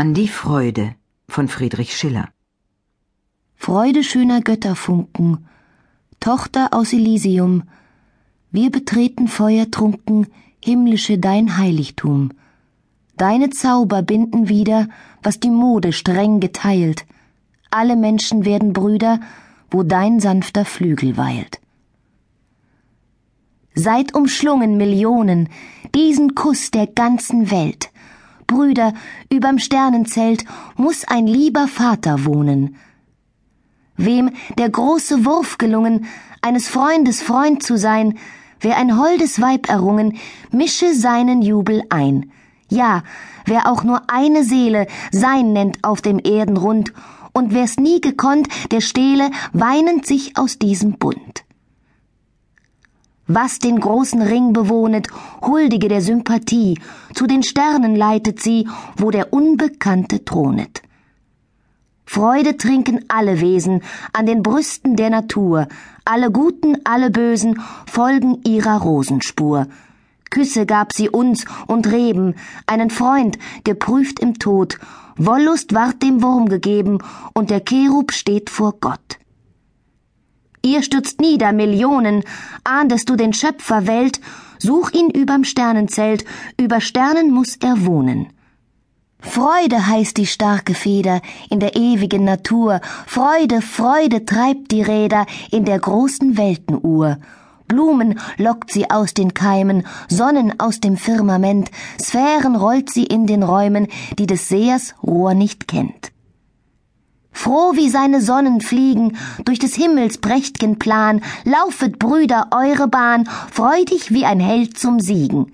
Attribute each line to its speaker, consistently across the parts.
Speaker 1: An die Freude von Friedrich Schiller
Speaker 2: Freude schöner Götterfunken, Tochter aus Elysium, wir betreten feuertrunken himmlische dein Heiligtum. Deine Zauber binden wieder, was die Mode streng geteilt. Alle Menschen werden Brüder, wo dein sanfter Flügel weilt. Seid umschlungen Millionen, diesen Kuss der ganzen Welt. Brüder, überm Sternenzelt muss ein lieber Vater wohnen. Wem der große Wurf gelungen, eines Freundes Freund zu sein, wer ein holdes Weib errungen, mische seinen Jubel ein. Ja, wer auch nur eine Seele sein nennt auf dem Erdenrund, und wer's nie gekonnt, der stehle weinend sich aus diesem Bund was den großen Ring bewohnet, huldige der Sympathie, zu den Sternen leitet sie, wo der Unbekannte thronet. Freude trinken alle Wesen an den Brüsten der Natur, alle Guten, alle Bösen folgen ihrer Rosenspur. Küsse gab sie uns und Reben, einen Freund, geprüft im Tod, Wollust ward dem Wurm gegeben, und der Cherub steht vor Gott. Ihr stürzt nieder, Millionen, ahndest du den Schöpfer Welt, such ihn überm Sternenzelt, über Sternen muss er wohnen. Freude heißt die starke Feder in der ewigen Natur, Freude, Freude treibt die Räder in der großen Weltenuhr. Blumen lockt sie aus den Keimen, Sonnen aus dem Firmament, Sphären rollt sie in den Räumen, die des Sehers Rohr nicht kennt. Froh wie seine Sonnen fliegen durch des Himmels prächt'gen Plan, laufet, Brüder, eure Bahn, freudig wie ein Held zum Siegen.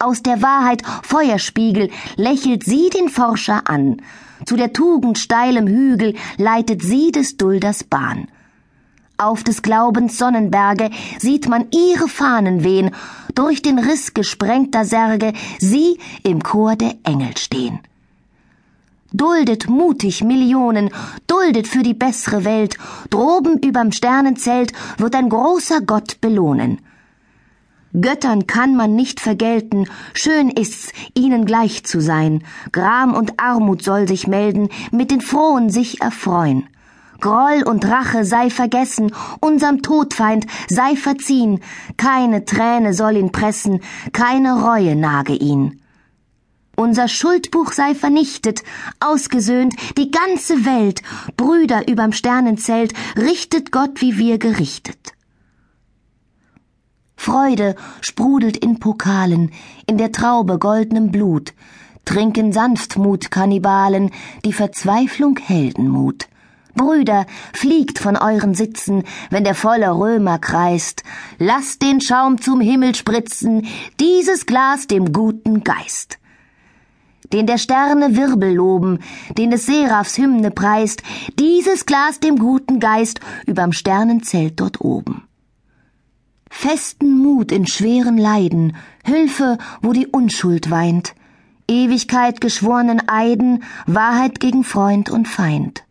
Speaker 2: Aus der Wahrheit Feuerspiegel lächelt sie den Forscher an, zu der Tugend steilem Hügel leitet sie des Dulders Bahn. Auf des Glaubens Sonnenberge sieht man ihre Fahnen wehen, durch den Riss gesprengter Särge sie im Chor der Engel stehen. Duldet mutig Millionen, duldet für die bessere Welt, droben überm Sternenzelt wird ein großer Gott belohnen. Göttern kann man nicht vergelten, schön ist's, ihnen gleich zu sein, Gram und Armut soll sich melden, mit den Frohen sich erfreuen. Groll und Rache sei vergessen, unserm Todfeind sei verziehen, keine Träne soll ihn pressen, keine Reue nage ihn. Unser Schuldbuch sei vernichtet, ausgesöhnt, die ganze Welt, Brüder überm Sternenzelt, richtet Gott, wie wir gerichtet. Freude sprudelt in Pokalen, in der Traube goldnem Blut, trinken Sanftmut Kannibalen, die Verzweiflung Heldenmut. Brüder, fliegt von euren Sitzen, wenn der volle Römer kreist, lasst den Schaum zum Himmel spritzen, dieses Glas dem guten Geist den der Sterne Wirbel loben, den des Seraphs Hymne preist, dieses Glas dem guten Geist überm Sternenzelt dort oben. Festen Mut in schweren Leiden, Hilfe, wo die Unschuld weint, Ewigkeit geschworenen Eiden, Wahrheit gegen Freund und Feind.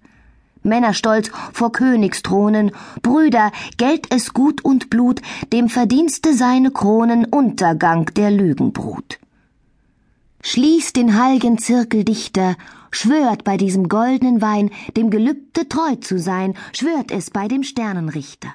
Speaker 2: Männerstolz vor Königsthronen, Brüder, Geld es Gut und Blut, dem Verdienste seine Kronen, Untergang der Lügenbrut. Schließt den heilgen Zirkel dichter, schwört bei diesem goldenen Wein, dem Gelübde treu zu sein, schwört es bei dem Sternenrichter.